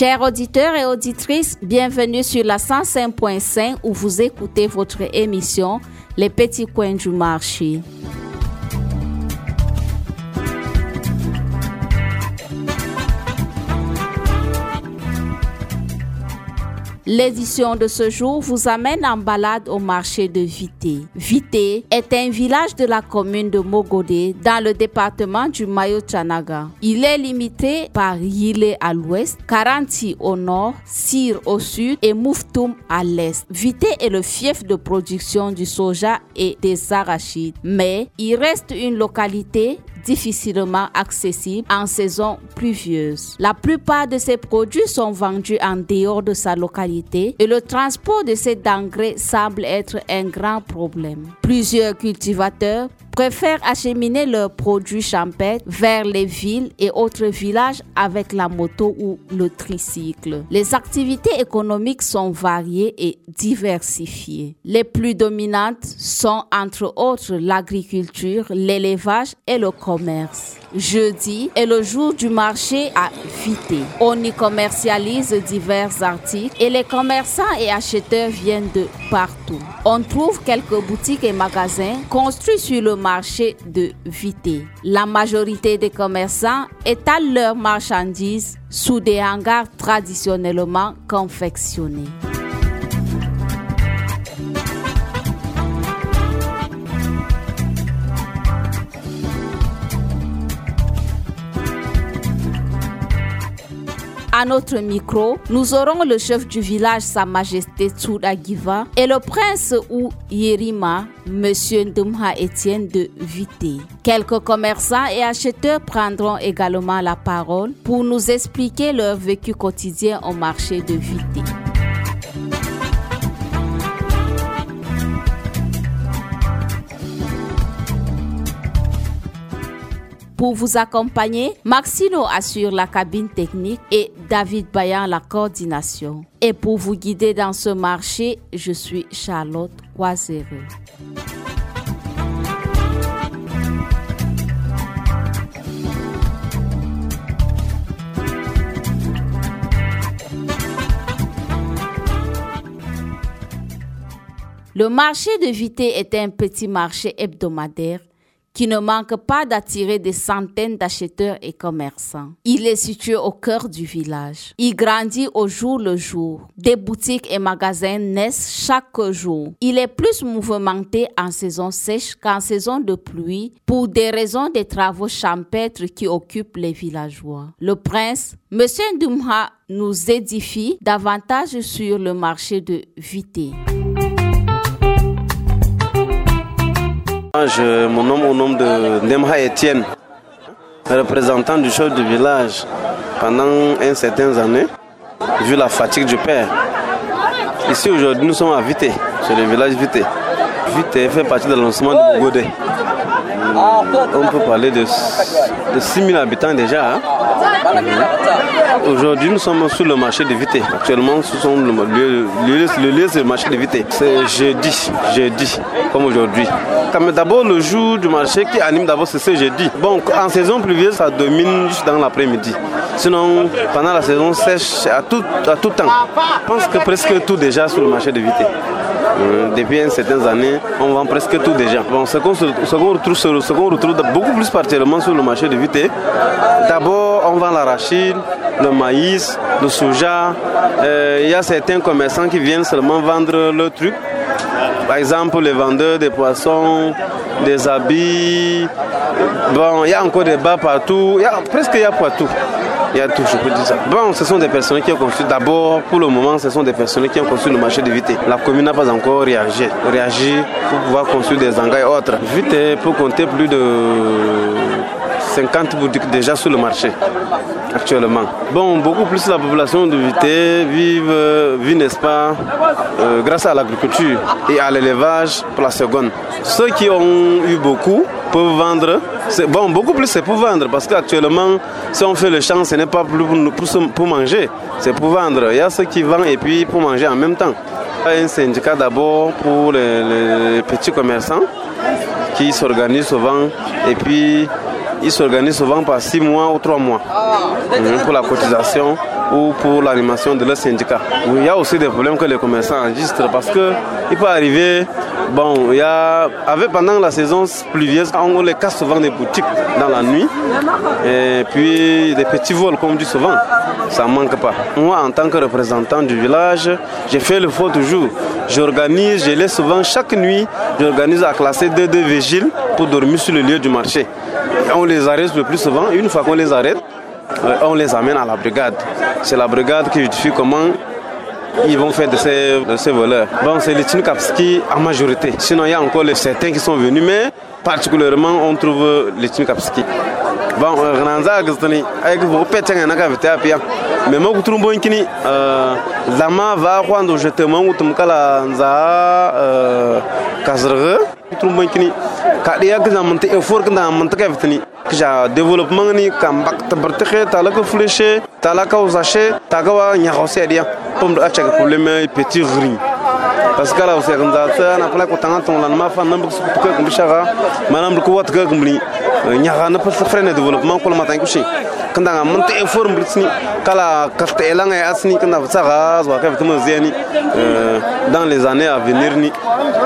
Chers auditeurs et auditrices, bienvenue sur la 105.5 où vous écoutez votre émission Les petits coins du marché. L'édition de ce jour vous amène en balade au marché de Vité. Vité est un village de la commune de Mogodé dans le département du Mayo-Chanaga. Il est limité par Yile à l'ouest, Karanti au nord, Sir au sud et Mouftoum à l'est. Vité est le fief de production du soja et des arachides, mais il reste une localité difficilement accessible en saison pluvieuse. La plupart de ces produits sont vendus en dehors de sa localité et le transport de ces denrées semble être un grand problème. Plusieurs cultivateurs préfèrent acheminer leurs produits champêtres vers les villes et autres villages avec la moto ou le tricycle. Les activités économiques sont variées et diversifiées. Les plus dominantes sont entre autres l'agriculture, l'élevage et le commerce. Jeudi est le jour du marché à Vité. On y commercialise divers articles et les commerçants et acheteurs viennent de partout. On trouve quelques boutiques et magasins construits sur le marché de Vité. La majorité des commerçants étalent leurs marchandises sous des hangars traditionnellement confectionnés. À notre micro, nous aurons le chef du village, Sa Majesté Tsudagiva, et le prince ou Yerima, Monsieur Ndumha Etienne de Vité. Quelques commerçants et acheteurs prendront également la parole pour nous expliquer leur vécu quotidien au marché de Vité. Pour vous accompagner, Maxino assure la cabine technique et David Bayan la coordination. Et pour vous guider dans ce marché, je suis Charlotte Coisereux. Le marché de Vité est un petit marché hebdomadaire qui ne manque pas d'attirer des centaines d'acheteurs et commerçants. Il est situé au cœur du village. Il grandit au jour le jour. Des boutiques et magasins naissent chaque jour. Il est plus mouvementé en saison sèche qu'en saison de pluie pour des raisons des travaux champêtres qui occupent les villageois. Le prince, Monsieur Ndumha, nous édifie davantage sur le marché de Vité. Je, mon nom au nom de Ndemha Etienne, représentant du chef du village pendant un certain années, vu la fatigue du père. Ici aujourd'hui nous sommes à Vité, c'est le village Vité. Vité fait partie de lancement de Godet. On peut parler de, de 6 000 habitants déjà. Hein. Aujourd'hui, nous sommes sur le marché de Vité. Actuellement, le lieu, le c'est le marché de Vité. C'est jeudi, jeudi, comme aujourd'hui. D'abord, le jour du marché qui anime d'abord, c'est ce jeudi. Bon, en saison pluvieuse, ça domine juste dans l'après-midi. Sinon, pendant la saison sèche, à tout, à tout temps, je pense que presque tout déjà sur le marché de Vité. Depuis certaines années, on vend presque tout déjà. Bon, ce qu'on retrouve, beaucoup plus particulièrement sur le marché de Vité, d'abord, on vend l'arachide, le maïs, le soja. Il y a certains commerçants qui viennent seulement vendre le truc. Par exemple, les vendeurs des poissons, des habits. Bon, il y a encore des bas partout. Y a, presque il y a partout. Il y a tout, je peux ça. Bon, ce sont des personnes qui ont construit. D'abord, pour le moment, ce sont des personnes qui ont construit le marché de Vité. La commune n'a pas encore réagi. Réagi pour pouvoir construire des engrais et autres. Vité peut compter plus de 50 boutiques déjà sur le marché actuellement. Bon, beaucoup plus la population de Vité vive, vit, n'est-ce pas, euh, grâce à l'agriculture et à l'élevage pour la seconde. Ceux qui ont eu beaucoup peuvent vendre. Bon, beaucoup plus c'est pour vendre parce qu'actuellement, si on fait le champ, ce n'est pas plus pour, pour manger, c'est pour vendre. Il y a ceux qui vendent et puis pour manger en même temps. Il y a un syndicat d'abord pour les, les petits commerçants qui s'organisent souvent et puis ils s'organisent souvent par six mois ou trois mois pour la cotisation ou pour l'animation de leur syndicat. Il y a aussi des problèmes que les commerçants enregistrent parce que il peut arriver, bon, il y a, pendant la saison pluvieuse, on les casse souvent des boutiques dans la nuit et puis des petits vols comme dit souvent, ça manque pas. Moi, en tant que représentant du village, j'ai fait le faux toujours. J'organise, je laisse souvent chaque nuit, j'organise à classer deux, deux vigiles pour dormir sur le lieu du marché. On les arrête le plus souvent. Une fois qu'on les arrête, on les amène à la brigade. C'est la brigade qui justifie comment ils vont faire de ces, de ces voleurs. Bon, c'est les Tchinukapski en majorité. Sinon, il y a encore certains qui sont venus, mais particulièrement, on trouve les Tchinukapski. Bon, Renanza Agustani, avec vous pétez un agave apia. Mais moi, vous trouvez kini, Zama va quand je te manque, tu me cala Nza Kazrge, vous trouvez kini, Kadia Gazamante, effort que dans Montekavtini. ja développement ni kam bak tabartike talaka fléché talaka usache tagawa nyakose dia. Pom do acha problème petit ring parce que là aussi quand ça na pala ko tanga ton ma fa nambu su ko ko bishara manam ko wat ga gumli nyaka na pa freine développement ko ma tan ko shi kanda nga effort mbitsni kala carte elanga ya asni kanda tsara zwa ka vitama ziani dans les années à venir ni.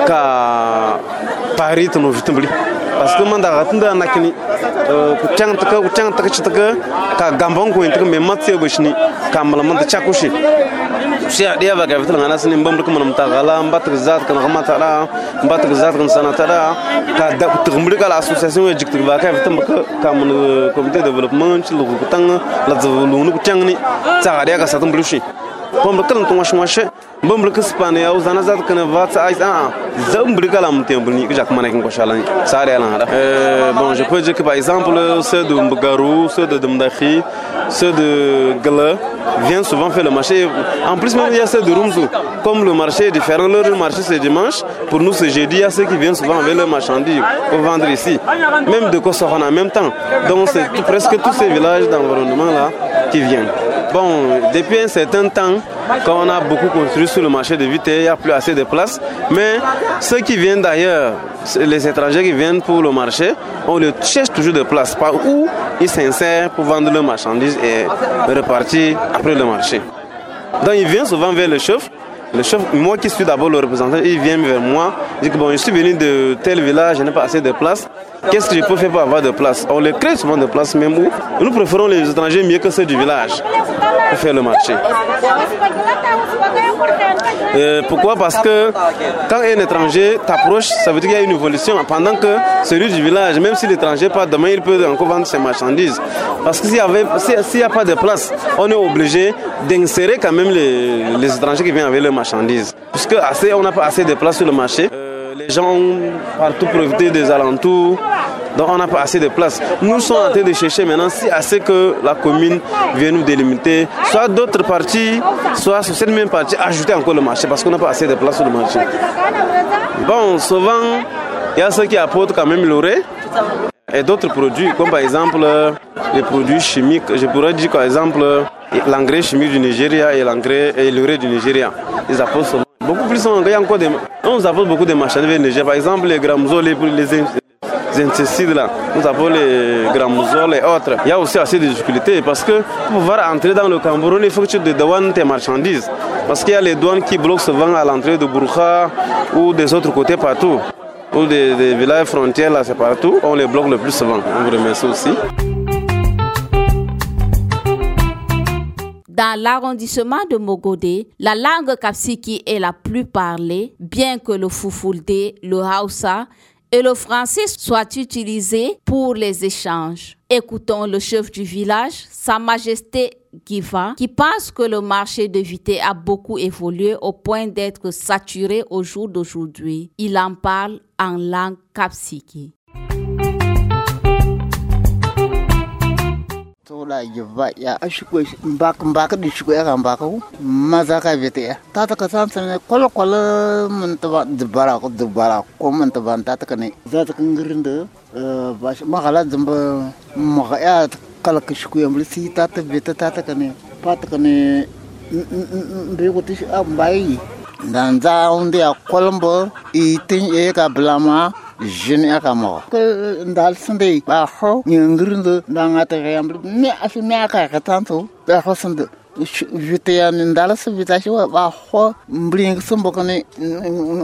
Ka пари тну витмбли parce que manda na kini eh, kuchang taka kuchang taka chitaka ka gambong ko entak kan me matse bishni kamala manda chakushi sia dia ba ka vitul ngana sini mbam rukum nam ta gala mbat zat kan gama ta da mbat zat kan sana ta ka da tumri kala association we jiktu ba ka vitul ka kam comité de développement ci lu ko la kuchang ni. Ta dia ka satum je peux dire que par exemple ceux de Mbugaru ceux de Mdachi ceux de Gala viennent souvent faire le marché en plus il y a ceux de Rumzu. Comme le marché est différent leur marché c'est dimanche pour nous c'est jeudi il y a ceux qui viennent souvent avec leurs marchandises pour vendre ici même de Kosovan en même temps. Donc c'est presque tous ces villages d'environnement là qui viennent Bon, depuis un certain temps, quand on a beaucoup construit sur le marché de Vité, il n'y a plus assez de place. Mais ceux qui viennent d'ailleurs, les étrangers qui viennent pour le marché, on les cherche toujours de place par où ils s'insèrent pour vendre leurs marchandises et repartir après le marché. Donc ils viennent souvent vers le chef. Le chef, moi qui suis d'abord le représentant, il vient vers moi. Il dit que bon, je suis venu de tel village, je n'ai pas assez de place. Qu'est-ce que je peux faire pour avoir de place? On les crée souvent de place même où nous préférons les étrangers mieux que ceux du village pour faire le marché. Euh, pourquoi? Parce que quand un étranger t'approche, ça veut dire qu'il y a une évolution. Pendant que celui du village, même si l'étranger part demain, il peut encore vendre ses marchandises. Parce que s'il n'y a pas de place, on est obligé d'insérer quand même les, les, étrangers qui viennent avec leurs Puisque assez, on n'a pas assez de place sur le marché. Euh, les gens partout profité des alentours. Donc on n'a pas assez de place. Nous sommes en train de chercher maintenant si assez que la commune vienne nous délimiter, soit d'autres parties, soit sur cette même partie, ajouter encore le marché parce qu'on n'a pas assez de place sur le marché. Bon, souvent, il y a ceux qui apportent quand même l'orée et d'autres produits, comme par exemple les produits chimiques. Je pourrais dire par exemple l'engrais chimique du Nigeria et l'engrais et l'urée du Nigeria. Ils apportent. Beaucoup plus, apporte beaucoup de marchandises vers le Niger. Par exemple, les gramzoles, les, les insecticides là, nous avons les grammosoles et autres. Il y a aussi assez de difficultés parce que pour pouvoir entrer dans le Cameroun, il faut que tu dédouanes tes marchandises. Parce qu'il y a les douanes qui bloquent souvent à l'entrée de Bourkha ou des autres côtés partout. Ou des, villages frontières là, c'est partout. On les bloque le plus souvent. On vous remercie aussi. Dans l'arrondissement de Mogodé, la langue kapsiki est la plus parlée, bien que le Fufulde, le Hausa et le français soient utilisés pour les échanges. Écoutons le chef du village, Sa Majesté Qui pense que le marché de Vité a beaucoup évolué au point d'être saturé au jour d'aujourd'hui. Il en parle en langue kapsiki. kala ka shukuyam li si tata beta tata kane pata kane ndrego tish ambai danza undi a kolombo i tin e ka blama jini aka mo ko ndal sinde ba ho ngirindu ndanga ta yam ne afi me aka ka tanto ba ho sinde vitayani ndalasa vitashi wa kho mbling sumbo kani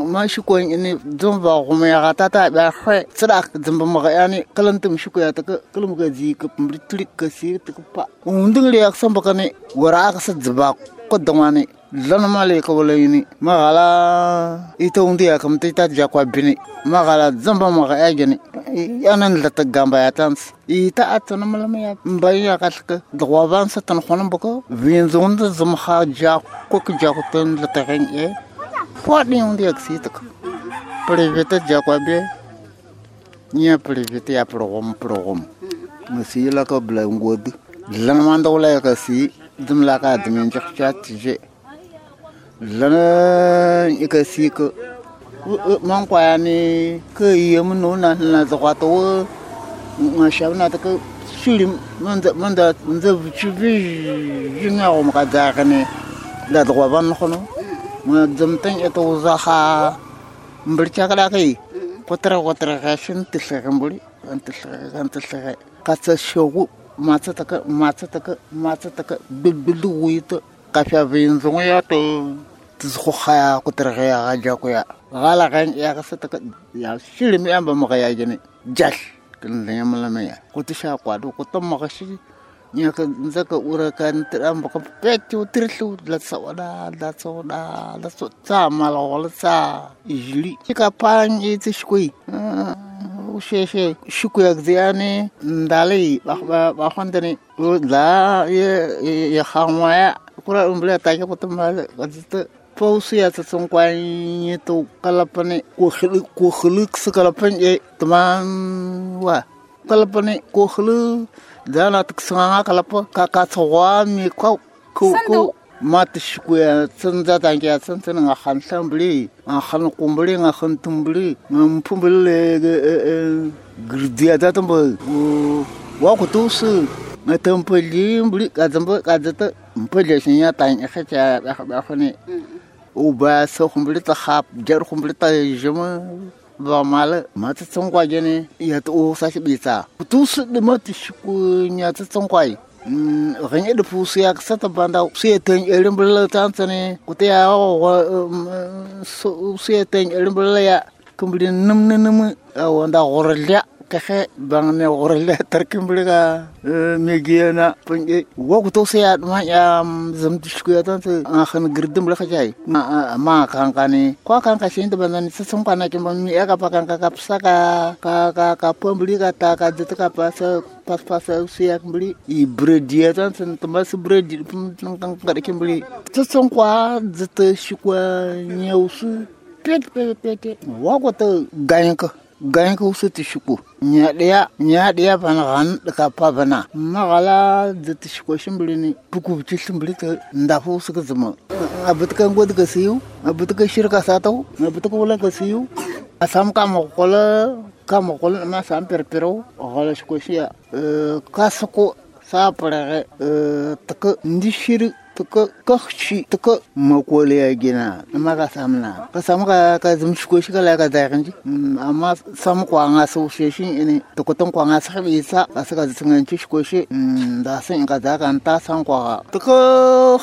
ma shuko ni dzumba gume ya tata ba kho tsira dzumba ma yani kalantum shuko ya ta kalam ga ji ka mbri tlik ka si ta pa. Undung le yak sumbo kani wara ka sa dzba ko dongani lanuma le ko wala yini magala ito undi akam tita jakwa bini magala zamba maga ejeni yanan lata gamba yatans ita ita atana malama ya mbayi ya dwa ban sa tan khonam boko vinzunda zumha jakwa ko ko ja ko tan lata gen e podi undi ya ksitak privete jakwa be nya privete ya progom progom masila ko blangod lanuma ndola ya kasi دم لا من جخشات شات جي. لنا يكسيك. من قاني كي يمنون أن زغطوا. ما شافنا تك شيل من ذا من ذا من ذا بتشوفي جنا وما قد عقني لا تغوان بنخنو. ما دمتن يتوزخا مبرتشاك لاقي قطرة قطرة غاشن تسلغن بولي أنت تسلغن تسلغن قد تسلغن matsi taka matsi taka matsi taka bilbili wita kafya vinzungu ya to tizku khaya kutirga ya gaja kuya. Gala gan ya kasa taka ya shilimi amba maka ya jini jash kinzanya malama ya. Kutisha kwadu kutamma kashi nyaka nzaka urakan tiramba ka pechu tirlu la sawada la sawada la so tsa malawala tsa ijli chika pan itishkui ah شيء شكو يكزياني ندالي باخوندني لا يخاموايا كورا أمبلا تاكي بطم هذا pausu ya ta sun kwanyi to kalapane ko khulu ko khulu su kalapan ye taman wa kalapani ko khulu dana tuk sanga kalapa ka ka sawa mi ko ko mati шкуя tsunza танкия ya tsunza nga khan sambli nga khan kumbli nga khan tumbli mpumbli grdia tatambo wa kutus nga tampli mbli kadambo kadata mpli sinya tanya khacha akhani uba so kumbli ta khap jar kumbli ta jema ba mal mat tsongwa jene ya to sa sibita kutus de mat shku nya tsongwa xẽn d pʋʋs yak sã tɩ bãnda sʋya tẽng rẽmbrã la tãn tẽne kʋtɩ yaa awa sʋya tẽng rẽmbrã la ya. Kẽmbr nim ne nim e, a wãnda gʋrlya kexe bangne orle tarkim bliga e, migiana punge wogu to se at ya, ma yam zam tishku ya tan a khan girdim bliga jai. Ma kan kani ko kan ka shin da banan sa sun kana kin ban mi aga ya, pakan ka kapsa ka ka ka ka pon bliga ta ka dit ka pasa pas pas su ya bli i bredi ya tan sun tamba su bredi tang tang ka kin bli sa sun kwa shi kwa pet pet pet wa ko to ganka ka gayen ka wusu ti shuku. Nya ɗaya nya ɗaya bana gan ka pa bana magala da ti shuko shimbiri ni. Buku ti shimbiri ta ndafu su ka zama abut ka ngod ka siyu abut ka shirka satau abut ka wala ka siyu asam ka mo kola ka mo kola ma sam perpero wala shuko shiya. Ka sako sa pare ta ka ndi shiri tuka kakshi tuka makoli ya gina nama ka samna. Ka samu ka ka zimshi koshi ka laka zaikanji amma samu kwa nga su sheshi ini tukutan kwa nga sakhi isa ka saka zisanganchi shikoshi da san inka zaikan ta san kwa ka tuka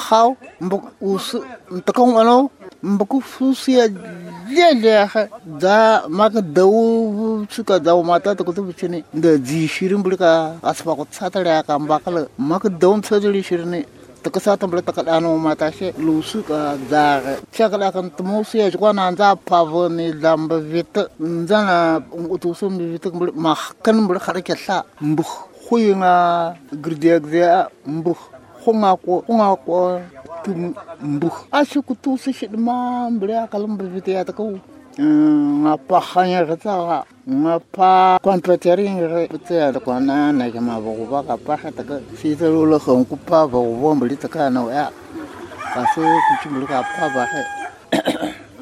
hao mbuk usu tuka wano mbuk fusi ya lele da maka dawu chika dawu mata tukutu bichini da zi shirin bulika aspa kutsatari ya ka mbakala maka dawun tsadari shirini. takasata mbla takadana mamatashe lusu ka zare. Shakadaka ntumusu yashkwana nza pavoni lamba vita nzana utusu mbi vita mbla mahkan mbla harake sa mbuh huyi nga girdiagzea mbuh hungako hungako tumu mbuh. Ashukutusu shidma mbla akalam mbla vita yatakawu Un a pa chanya rata ra. Un a pa kwan peterin re. Pete a dakwa na na jama vago vaga pa chata ka. Si te lo lo chan kupa vago vom li taka na wea. Pa se kuchim lo ka pa vaga.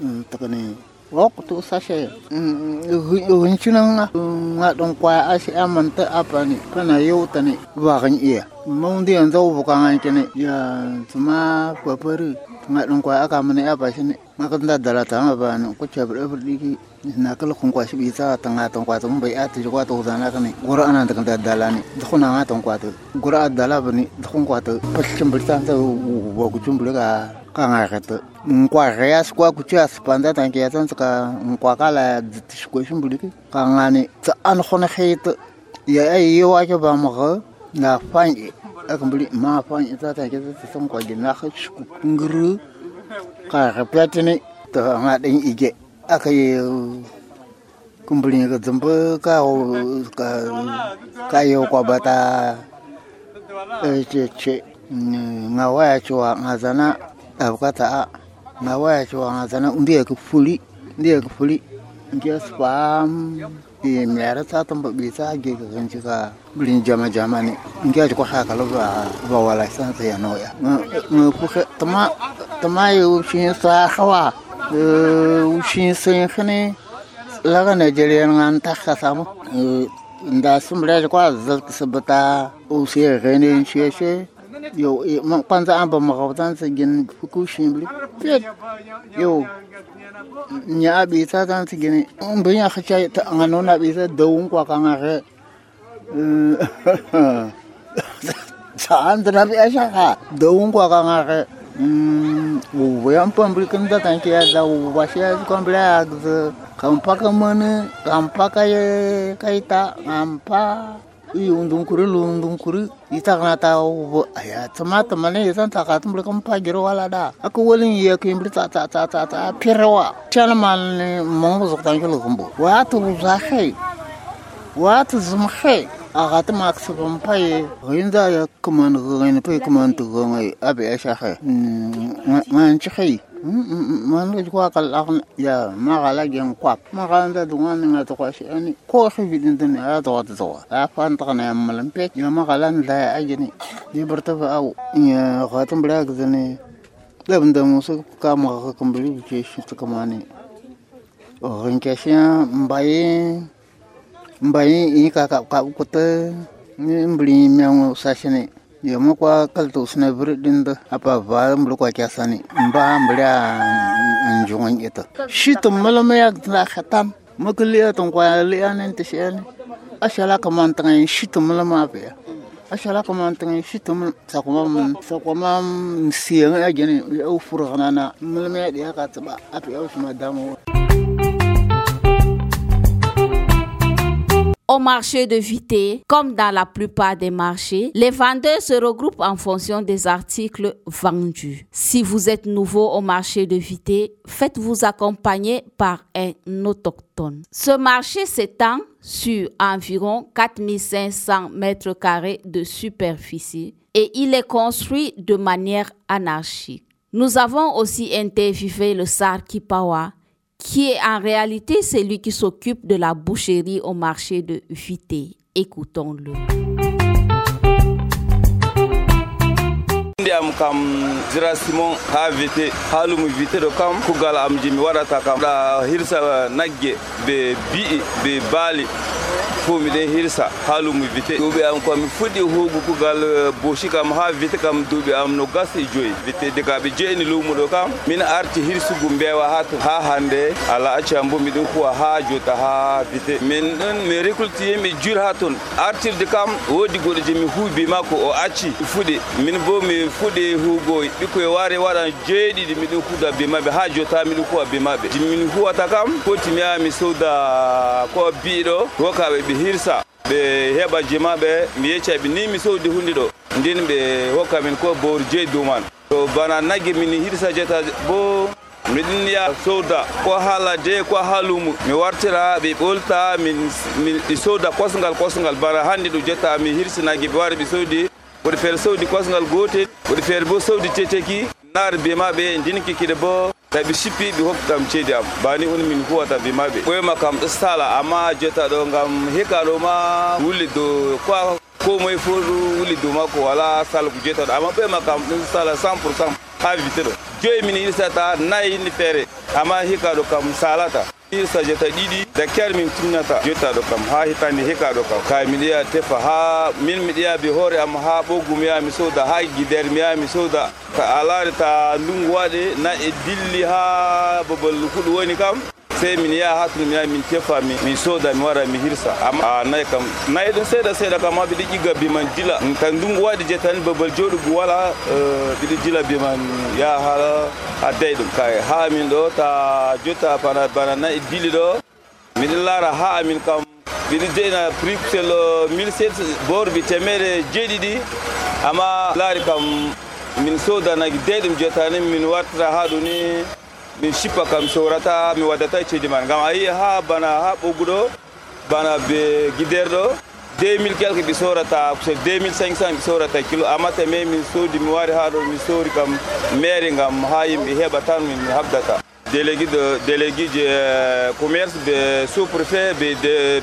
Un taka ni. wok tu sashe hunci dong na ngadon aman asi apa ni kana yauta ne bakan iya mun da yanzu bukan an kene ya tuma kwafari ngadon kwaya aka apa shi ne nda da dalata ma ba nan ku chabre burdi na kala kun kwashi bi ta tan ngatan kwata mun bai ati kwata uzana kane gura ana ta kanda dala ne da kuna ngatan kwata gura dala bane da kun kwata fashin burta ta wa gujun burga kan ngakata nkwa rheya sikwa kuti asipanda tanke ya tsantsika nkwa kala tixikwe ximbuliki kangani tsa an khone khete ya ayi wa ke ba mgo na a eh, akumbuli ma fanye tsa tanke tsa tsa nkwa gina kha xiku ngru. Ka repetini to nga den ige aka yi kumbuli ga zumbu ka ka ka yo kwa bata eh, e che che nga wa ya chwa nga zana a nga waya nga zana ndiye ka fuli ndiye ka fuli nke spam e mera ta tamba bi ta ge ka ganci ka bulin jama jama ne nke ko ha kala ba ba wala san ta ya noya nga ku tama tama yo shi sa hawa. Shi sun khane laga Nigeria ngan ta ka samu nda sumbre kwa zat sabata o rene shi shi Yo, mak panza amba makawtan sa gin kushin bli. Pet. Yo. Nya abisa tan sa gin. Umbi ya khacha ta ngano na bisa daung kwa kanga re. Saan tan bi asha ha. Daung kwa kanga re. Mm, Uwe am pambri kenda tan kia ya da uwa shi ya kombla ya kampa kamane kampa kaya kaita kampa i undung kuri lundung kuri. Ita kana ta wo aya tama tama ne san ta ka tumbre kan pa ta ta pirwa chana man ne mo zo tan ko kumbo wa tu za khai wa tu zum khai aga ta mak su kan pa ye. Rinda ya abe ya sha mandu kwa kal akna ya magala gen kwap maganda dunga ninga to kwashi ani ko shi bidin dun ya to to to a fan ta kana malam pe ya magala nda a ajini di bertafa au ya khatam bra gzani da banda musu ka maga kan bri ke shi ta kamane o rin ke shi mbaye mbai i ka ka ka kuta ni mbri mi sashi ne ya makwa kalta usna bir din da apa ba mbul kwa kya sani mba mbля njungan ita. Shi to malama ya khatam makli ya ton kwa li anen ta shi ne ashala kaman tan shi malama ba ashala kaman tan shi to sa kuma mun sa kuma siyan ya gene ya furgana na malama ya da ka apa ya shi ma damu Au marché de Vité, comme dans la plupart des marchés, les vendeurs se regroupent en fonction des articles vendus. Si vous êtes nouveau au marché de Vité, faites-vous accompagner par un autochtone. Ce marché s'étend sur environ 4500 mètres carrés de superficie et il est construit de manière anarchique. Nous avons aussi interviewé le Sar Kipawa, qui est en réalité celui qui s'occupe de la boucherie au marché de Vité. Écoutons-le. am kam zira simon ha vite halumu vite do kam kugal am jimi waɗata kam ɗa hirsa nagge be bi'i be baali fo miɗen hirsa haalumu vite. Duuɓi am ko komi fuɗɗi ku gal boshi kam ha vite kam duuɓi am no gas e joyi vite ɓe jeeni lumuɗo kam min arti hirsugu mbewa ha ha hande ala acci am bo miɗen kuwa ha jota ha vite. Min ɗon mi récolte mi jur ha toon artirde kam wodi goɗo je mi hubi makko o acci fuɗi min bo mi fuɗi huugo ɓikkoye ware waɗan jeeɗiɗi miɗen huuda be maɓɓe ha jota miɗen kuwa be maɓɓe min huwata kam foti mi yaha mi sowda ko biɗo wokaɓe ɓe hirsa ɓe heɓa jimaɓe mi yeccaɓe ni mi sowdi hunde ɗo ndin ɓe hokka min ko bowr jeyi dow man. To bana nagge min hirsa jeta bo miɗin ya sowda ko haala de ko ha lumu mi wartira ɓe ɓolta min mi sowda kosgal kosgal bana hande ɗo jetta mi hirsinagui ɓe wari ɓe sowdi woɗi feere sowdi kosgal gotel woɗi feere bo sowdi teteki naare ndin ndinkikiɗe bo tawi ɓe sippi ɓe hokki kam ceedi am bani on min huwata bemaɓe ɓoyma kam ɗo sala amma jotta ɗo gam hekkaɗo ma wulli dow ko ko moye fo ɗo wulli dow makko wala sala ko jotta ɗo amma ɓoyma kam ɗo sala 100 pourcent ha vite ɗo joyi min hirsata nayi ni feere amma hikka ɗo kam salata jeta ɗiɗi da min timnata jetta ɗo kam ha hitande hika ɗo kam. Kay mi yiya tefa ha min mi yiya be hoore am ha ɓoggum yaha mi soda ha guidere mi yaha mi soda. Ta alare ta ndungu waɗe na e dilli ha babal huɗo woni kam sai min ya hatun ya min kefa min soda mi wara mi hirsa amma nay kam nay dun sai da sai da kama bi digi gabi man jila kan dun wadi jetan babal jodu wala bi jila bi man ya hala adai dum kai ha min do ta jota bana bana na idili do min lara ha min kam bi jena prixel 1700 bor bi temere jedidi amma lari kam min soda na dai dum jotani min wartara haduni min sippa kam sorata mi waddata e ceedi man gam a yii ha bana ha ɓogguɗo bana be guiderɗo 2000 quelque ɓe sorata so 2500 ɓi sorata kilo amma min soodi mi wari ha ɗo mi soori kam maire gam ha yimɓe heɓa tan min habdata délégué de délégué je commerce be sous préfet be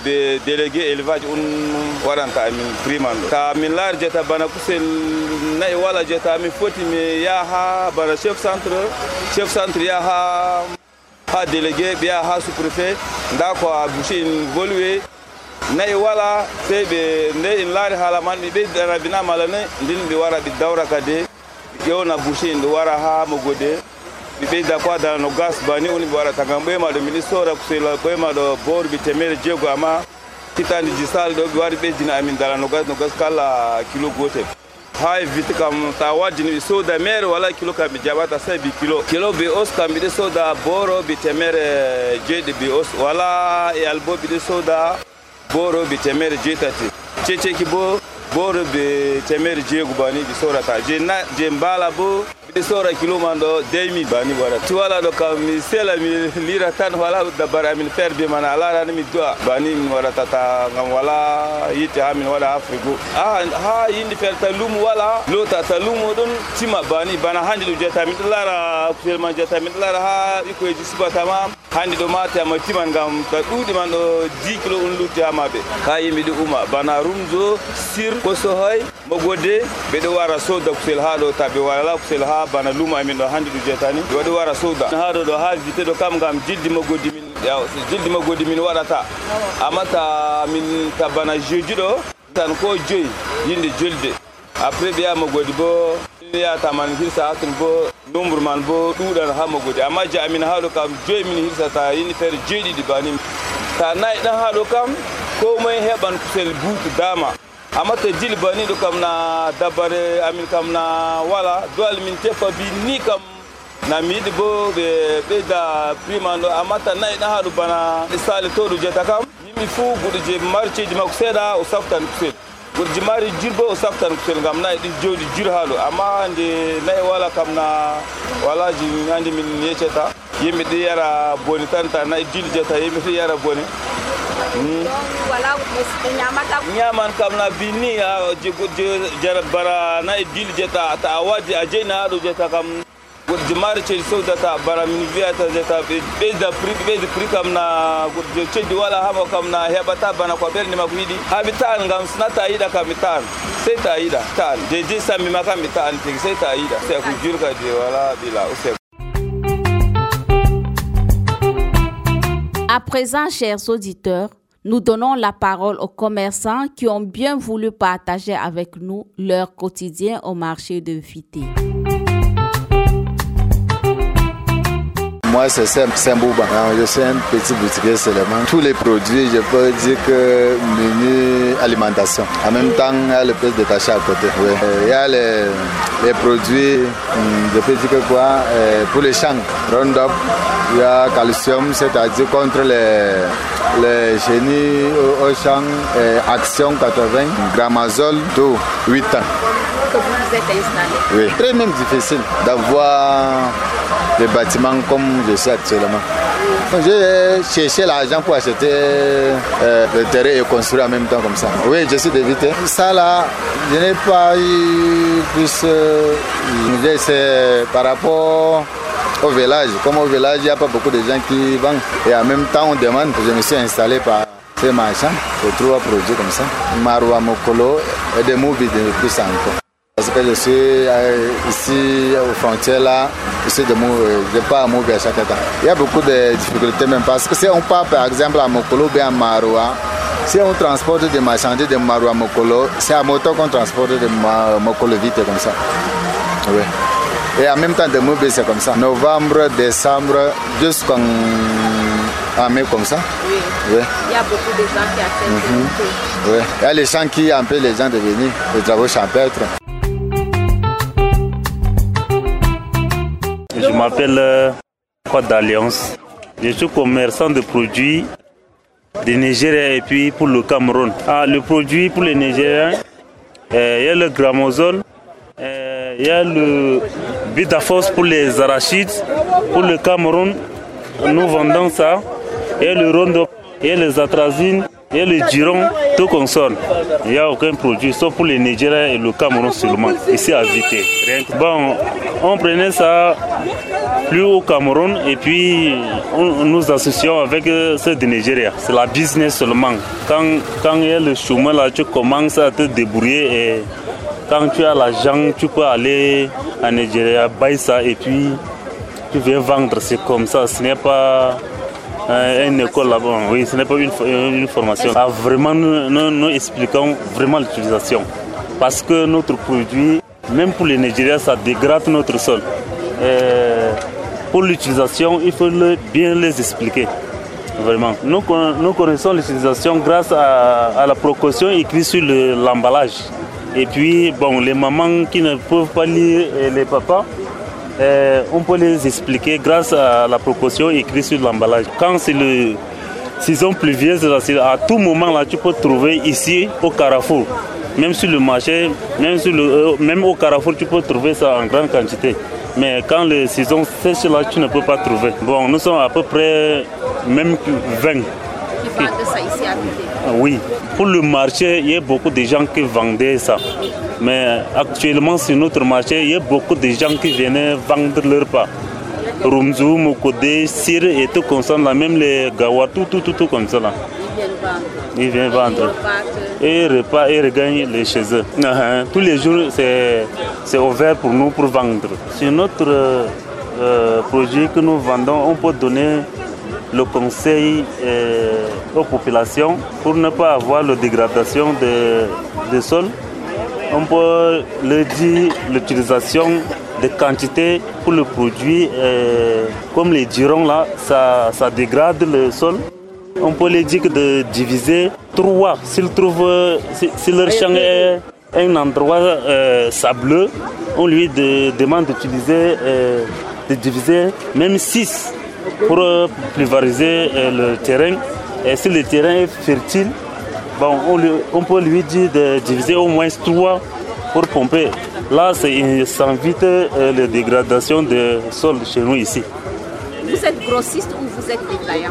be délégué élevage un waɗanta amin priman ɗo ta min laari jeta bana kusel nayi wala jeta mi foti mi yaha bana chef centre chef centre yaha ha délégué ɓe yaha ha sous préfet nda ko a bouché in volué nayi wala sey ɓe nde in laari haala man ɓe ɓeydana binamala ne ndin ɓe wara ɓe dawra ƴewna bouché in ɓe wara ha mo gode bibeda kwadala no gas bani uni baratanga ma do minisora kusela kwema do bor bitemere jego ama titandi jisal do gwari bedina amin dala no gas no gas kala kilo gote. Hai vite kam ta so da mere wala kilo kam jabata sai bi kilo. Kilo bi os kam bi soda boro bitemere jedi bi os wala e albo bi soda boro bitemere jetati cheche ki bo boro bitemere jego bani bi sora ta. Je na je mbala bo sora kiluma do demi bani waɗa tu wala kam mi sela mi lira tan wala da bara min fer mana ala ran mi dua bani min wara tata ngam wala yitte ha min wala afrigo. Ah, ah ha yinde feere ta lumu wala lota ta ta lumu don tima bani bana hande hanjilu jeta mi lara kutel man min ɗo lara ha iko subatama hande ɗo mate ama timan gam ta ɗuuɗi man ɗo 10 kilo on lutti ha maɓe ha yimɓe ɗi uma bana rumzo sir kosohoy mogode ɓeɗo wara soda kusel ha ɗo ta ɓe wala kusel ha bana lumo amin ɗo hande ɗo jetani ɓe waɗi wara soda. Ha ɗo ɗo ha vite ɗo kam gam jildi mogodi min jildi mogodi min waɗata amma ta min ta bana jeudi ɗo tan ko joyi yinde jolde après biya ma godi bo yata man hirsa hatun bo nombre man bo ɗuɗan ha mo godi amma je amin ha ɗo kam joyi min hirsa ta yinde feere jeeɗiɗi banim ta nayi ɗan ha ɗo kam ko moye heɓan kusel buutu dama. Amma to bani ɗo kam na dabare amin kam na wala dowal min tefa bi ni kam na mi yiɗi bo ɓe ɓeyda prix man ɗo amma ta nayi ɗan haɗu bana sali to ɗo jetta kam yimɓe fuu goɗo je marceji makko seeɗa o saftan kusel jimaari mari bo o saftan kusel gam nayi ɗi jooɗi jur haalo amma hande nayi wala kam na walaji hande min yeccata yimɓe ɗi yara boni tan ta nayi jili jeta yimɓe ɗi yara boni. Ñaman kam na binni jara bara nayi dili jeta ta a waddi a jeyni haɗo jeta kam goɗɗo mari cedi sowdata bara min wiyata jeta ɓeyda prix ɓeyda prix kam na goɗɗo ceddi wala hamo kam na heɓata bana ko ɓerde makko yiɗi ha mi ta'an gam sona ta yiɗa kam mi ta'an sey ta yiɗa ta'an de je sammima kam mi ta'an tigi sey ta yiɗa sey ko jurka de wala ɓila useko À présent, chers auditeurs, nous donnons la parole aux commerçants qui ont bien voulu partager avec nous leur quotidien au marché de Vité. Moi, c'est Saint-Bouba. Je suis un petit boutiquier seulement. Tous les produits, je peux dire que menu alimentation. En même temps, il y a le pièce détaché à côté. Oui. Il y a les, produits, je peux dire que quoi, pour les champs, Roundup, il y a calcium, c'est-à-dire contre les, les chenilles au champ, Action 80, Gramazole, tout, 8 ans. Vous vous êtes installé Oui, très même difficile d'avoir des bâtiments comme je suis actuellement. J'ai cherché l'argent pour acheter euh, le terrain et construire en même temps comme ça. Oui, je suis d'éviter. Ça là, je n'ai pas eu plus. Euh, c'est par rapport au village. Comme au village, il n'y a pas beaucoup de gens qui vendent. Et en même temps, on demande. Je me suis installé par ces marchands. Je trouve un produit comme ça. Marwa Mokolo et des mobiles de plus encore. Que je suis euh, ici aux frontières là, ici de, de pas à Moubi à chaque temps. Il y a beaucoup de difficultés même parce que si on part par exemple à Mokolo ou bien à Maroua, si on transporte des marchandises de Maroua à Mokolo, c'est à moto qu'on transporte de Mokolo vite comme ça. Oui. Et en même temps de Moubi c'est comme ça. Novembre, décembre, jusqu'en mai comme ça. Oui. oui. Il y a beaucoup de gens qui. Mm -hmm. Oui. Il y a les gens qui empêchent les gens de venir, les travaux champêtres. Je m'appelle Quoi d'Alliance. Je suis commerçant de produits du Nigeria et puis pour le Cameroun. Ah, le produit pour les Nigériens, euh, il y a le gramozole, euh, il y a le Bidafos pour les arachides. Pour le Cameroun, nous vendons ça. Il y a le rondo, il y a les atrazines, il y a le giron, tout consomme. Il n'y a aucun produit, sauf pour les Nigériens et le Cameroun seulement, ici à Vité. Bon, on prenait ça plus au Cameroun et puis on, nous associons avec ceux du Nigeria. C'est la business seulement. Quand, quand il y a le chemin là, tu commences à te débrouiller et quand tu as l'argent, tu peux aller à Nigeria, bailler ça et puis tu viens vendre. C'est comme ça. Ce n'est pas une école là-bas. Oui, ce n'est pas une, une formation. Vraiment, nous, nous, expliquons vraiment l'utilisation. Parce que notre produit, même pour les Nigériens, ça dégrade notre sol. Et pour l'utilisation, il faut bien les expliquer. Vraiment. Nous, nous connaissons l'utilisation grâce à, à, la précaution écrite sur l'emballage. Et puis, bon, les mamans qui ne peuvent pas lire et les papas, euh, on peut les expliquer grâce à la précaution écrite sur l'emballage. Quand c'est le saison pluvieuse, à tout moment là, tu peux trouver ici au carrefour, même sur le marché, même, sur le, euh, même au carrefour, tu peux trouver ça en grande quantité. Mais quand les saisons sèche là, tu ne peux pas trouver. Bon, nous sommes à peu près même 20. Qui vendent ça ici à Vité. Oui, pour le marché, il y a beaucoup de gens qui vendaient ça. Mais actuellement, sur notre marché, il y a beaucoup de gens qui viennent vendre leur pas. Rumzu, Mokode, Sir et tout comme ça, même les Gawa, tout, tout, tout, tout comme ça. Là. Ils viennent vendre. Ils viennent vendre. Et repas et regagnent les chez eux. Tous les jours, c'est ouvert pour nous pour vendre. Sur notre euh, projet que nous vendons, on peut donner le conseil euh, aux populations pour ne pas avoir la dégradation des de sols. On peut leur dire l'utilisation de quantités pour le produit, euh, comme les dirons là, ça, ça dégrade le sol. On peut les dire de diviser trois. S'ils trouvent, si, si leur champ est un endroit euh, sableux, on lui de, demande d'utiliser, euh, de diviser même six pour pulvériser le terrain. Et si le terrain est fertile, bon, on, lui, on, peut lui dire de diviser au moins trois pour pomper. Là, ça évite euh, la dégradation des sols chez nous ici. Vous êtes grossiste ou vous êtes détaillant?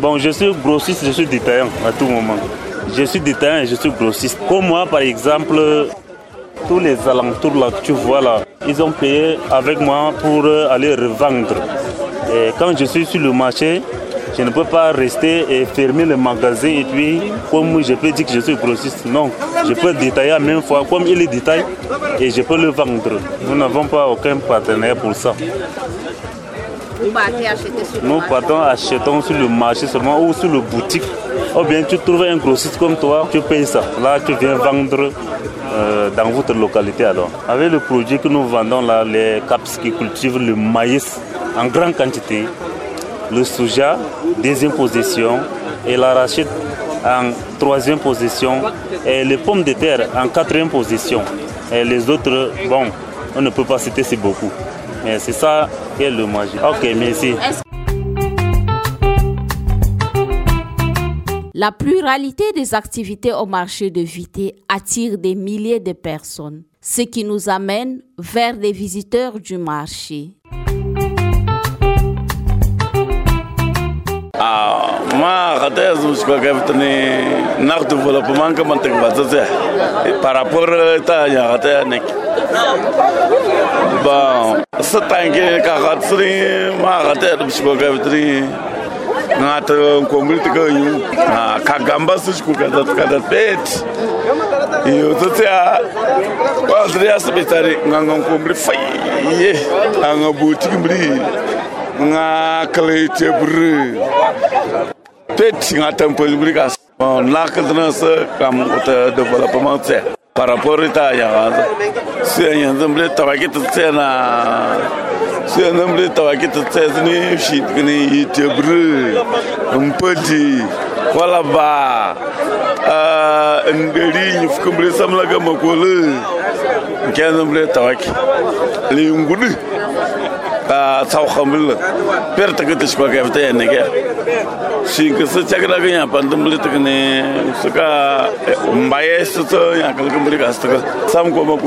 Bon, je suis grossiste, je suis détaillant à tout moment. Je suis détaillant et je suis grossiste. Comme moi, par exemple, tous les alentours là que tu vois là, ils ont payé avec moi pour aller revendre. Et quand je suis sur le marché, je ne peux pas rester et fermer le magasin et puis comme je peux dire que je suis grossiste. Non, je peux détailler à même fois comme il est détaille et je peux le vendre. Nous n'avons pas aucun partenaire pour ça. Vous partez acheter sur le Nous partons achetons sur le marché seulement ou sur le boutique. Ou bien tu trouves un grossiste comme toi, tu payes ça. Là, tu viens vendre euh, dans votre localité alors. Avec le produit que nous vendons là, les caps qui cultivent le maïs en grande quantité, le soja, deuxième position, et l'arachide en troisième position, et les pommes de terre en quatrième position. Et les autres, bon, on ne peut pas citer, c'est beaucoup. Mais c'est ça qui le magique. Ok, merci. La pluralité des activités au marché de Vité attire des milliers de personnes, ce qui nous amène vers des visiteurs du marché. Ah, ma hata yanzu mushikwa kafta ne na development kama tekvatsa par rapport eh, ta ya até a nek que sa tanke na hatsri ma hata ya mushikwa kafta ne ngata nkomuli tika yu. Ka gamba sushikukadza tukadza peti iyo a, kwaziri yasibetsari nganga nkomuli faiye anga butiki mbuli ngakli jebri te singatan publikas nakatnasa kam uta development se para porita ya se yanzan ble tawakit se na se yanzan ble tawakit se ni shit kini jebri mpadi wala ba eh, nderi nyufkum ble samlaga makole kenzan ble tawaki lingudu salhamdulillah per takut sebagai apa ya nih ya. Sehingga secara lagi ya pandem beli tak nih suka bayar sesuatu yang kalau kembali kasih tak sama kau mau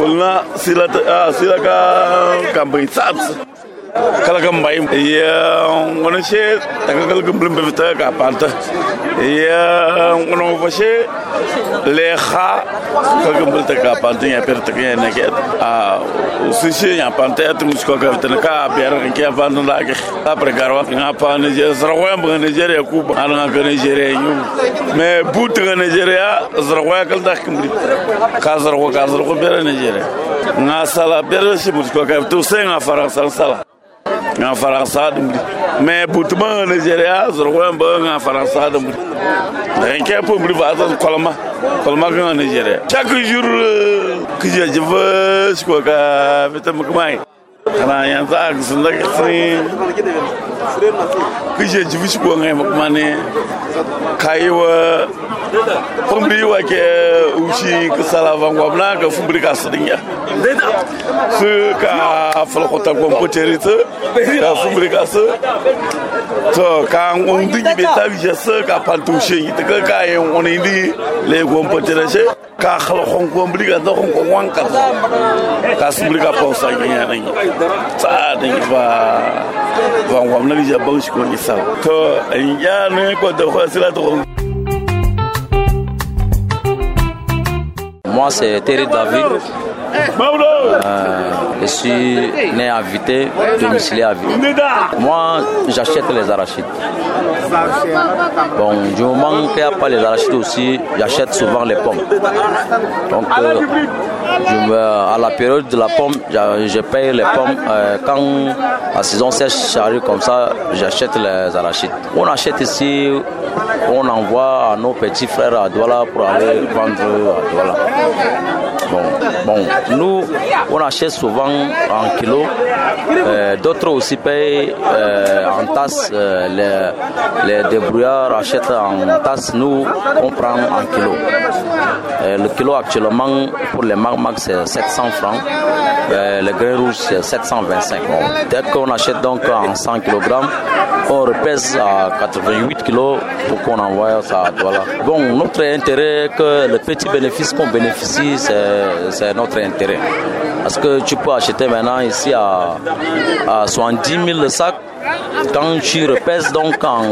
kalagam bay ya ngono she tanga kalagam blum bevta ka panta ya ngono fo she le kha kalagam bulta ka panta ya per tak ya na ke a usi she ya panta at mus ko ka tan ka ber ke panta da ke ta per garwa nga pa ne je zrawa ba ne je re ku ba nga ka ne je re nyu me but nga ne je re ya zrawa kal da kim ka zrawa ka zrawa ber ne je re nga sala ber she mus ko ka tu se nga fara sala nga faransa dum mais butuma nigeria zorgo ba nga faransa dum da ke po mbri ba ta kolma kolma nga nigeria. Chaque jour que je je veux quoi ka vita mukmai kana yanzu a sun da kije jibi shi kuwa ngai makmane kaiwa fumbiri wake ushi kasala vangwamna ka fumbri ka sidinya su ka falakota kwamfuteri ta ka fumbri ka su to ka ngundin jibe ta bije su ka pantushe yi ta ka yi wani ndi le kwamfuteri she ka khalakon mbri ka zahon kwamwan wanka ka fumbiri ka pausa ngi yanayi ta da yi ba vangwamna na ji ba shi ko ni sa to ya ne ko da ko sila to Moi, c'est Terry David. Euh, je suis né à Vité, domicilié à Vité. Moi, j'achète les arachides. Bon, du moment qu'il n'y a pas les arachides aussi, j'achète souvent les pommes. Donc, euh, je me, à la période de la pomme, je, paye les pommes. Euh, quand la saison sèche arrive comme ça, j'achète les arachides. On achète ici, on envoie à nos petits frères à Douala pour aller vendre à Douala. Bon, nous, on achète souvent en kilo. Euh, D'autres aussi payent euh, en tasse. Euh, les, les débrouillards achètent en tasse. Nous, on prend en kilo. le kilo actuellement, pour les Marmac, c'est 700 francs. les grains rouges, c'est 725. Bon, dès qu'on achète donc en 100 kg, on repèse à 88 kg pour qu'on envoie ça à. Bon, notre intérêt, que le petit bénéfice qu'on bénéficie, c'est notre intérêt. Parce que tu peux acheter maintenant ici à, à 70 000 le sac. Quand tu repèses donc en,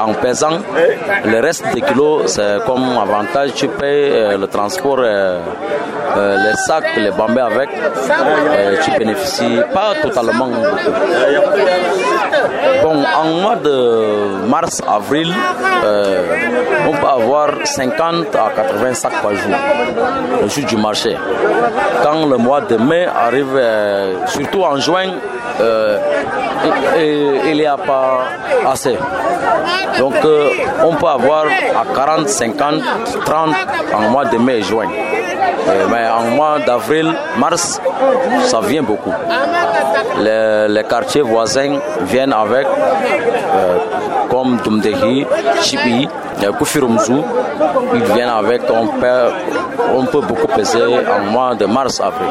en pesant, le reste des kilos, c'est comme avantage, tu payes euh, le transport, euh, euh, les sacs, les bambés avec, tu bénéficies pas totalement beaucoup. Bon, en mois de mars, avril, on peut avoir 50 à 80 sacs par jour, le jour du marché. Quand le mois de mai arrive, surtout en juin, et, il n'y a pas assez. Donc euh, on peut avoir à 40, 50, 30 en mois de mai et juin. Euh, mais en mois d'avril, mars, ça vient beaucoup. Les, quartiers voisins viennent avec, euh, comme Dumdehi, Chibi, Kufirumzu, ils viennent avec, on peut, on peut beaucoup peser en mois de mars, avril.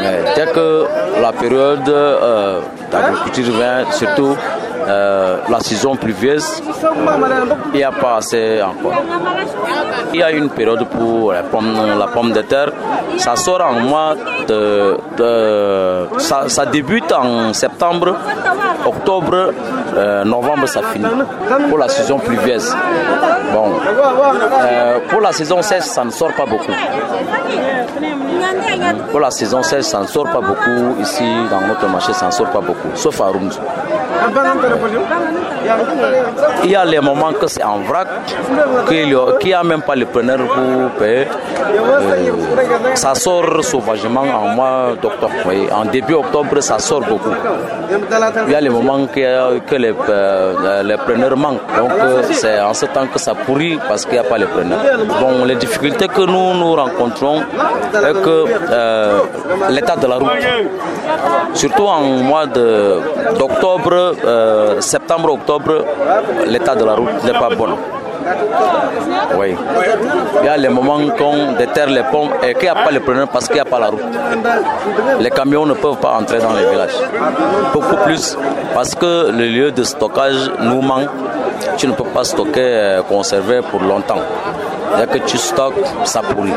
Mais dès que la période euh, d'agriculture vient, surtout euh, la saison pluvieuse, il n'y a pas assez encore. Il y a une période pour la pomme, de terre. Ça sort en mois de. de ça, ça, débute en septembre, octobre, euh, novembre, ça finit. Pour la saison pluvieuse. Bon. Euh, pour la saison sèche, ça ne sort pas beaucoup. Pour la saison sèche, ça ne sort pas beaucoup. Ici, dans notre marché, ça ne sort pas beaucoup. Sauf à Rumzu. Il y a les moments que c'est en vrac, qu'il n'y a, même pas le preneur pour payer. Euh, ça sort sauvagement en mois d'octobre. En début octobre, ça sort beaucoup. Il y a les moments que, euh, les preneurs manquent. Donc euh, c'est en ce temps que ça pourrit parce qu'il n'y a pas les preneurs. Les difficultés que nous nous rencontrons est que l'état de la route, surtout en mois d'octobre, septembre-octobre, l'état de la route n'est pas bon. Oui. Il y a les moments qu'on déterre les ponts et qu'il n'y a pas les preneurs parce qu'il n'y a pas la route. Les camions ne peuvent pas entrer dans les villages. Beaucoup plus parce que le lieu de stockage nous manque. Tu ne peux pas stocker, euh, conserver pour longtemps. Dès que tu stockes, ça pourrit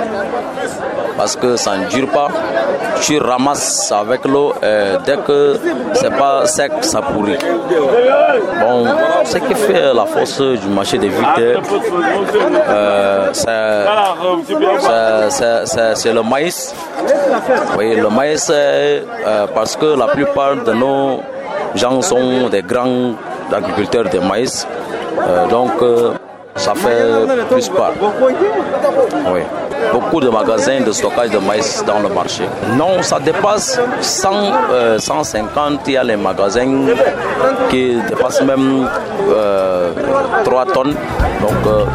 parce que ça ne dure pas. Tu ramasses avec l'eau dès que c'est pas sec, ça pourrit. Bon, ce qui fait la force du marché des vitres, euh, c'est le maïs. Oui, le maïs, euh, parce que la plupart de nos gens sont des grands agriculteurs de maïs. Euh, donc, euh, ça fait plus peur. Oui. Beaucoup de magasins de stockage de maïs dans le marché. Non, ça dépasse 100, 150. Il y a les magasins qui dépassent même 3 euh, tonnes. Donc, euh,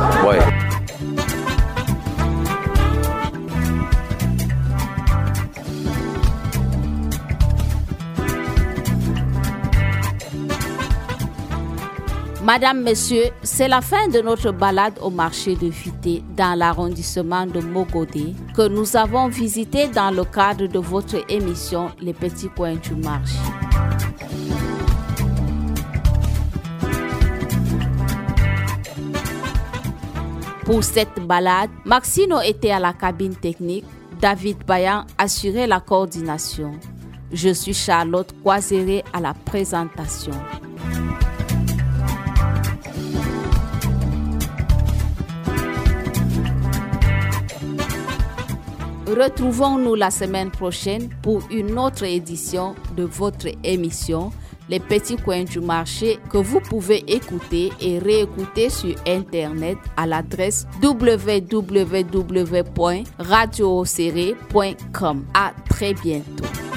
Madame, Monsieur, c'est la fin de notre balade au marché de Vité dans l'arrondissement de Mogodé que nous avons visité dans le cadre de votre émission Les petits coins du marché. Pour cette balade, Maxino était à la cabine technique, David Bayan assurait la coordination. Je suis Charlotte Coiseré à la présentation. Retrouvons-nous la semaine prochaine pour une autre édition de votre émission Les petits coins du marché que vous pouvez écouter et réécouter sur internet à l'adresse www.radioserré.com. À très bientôt.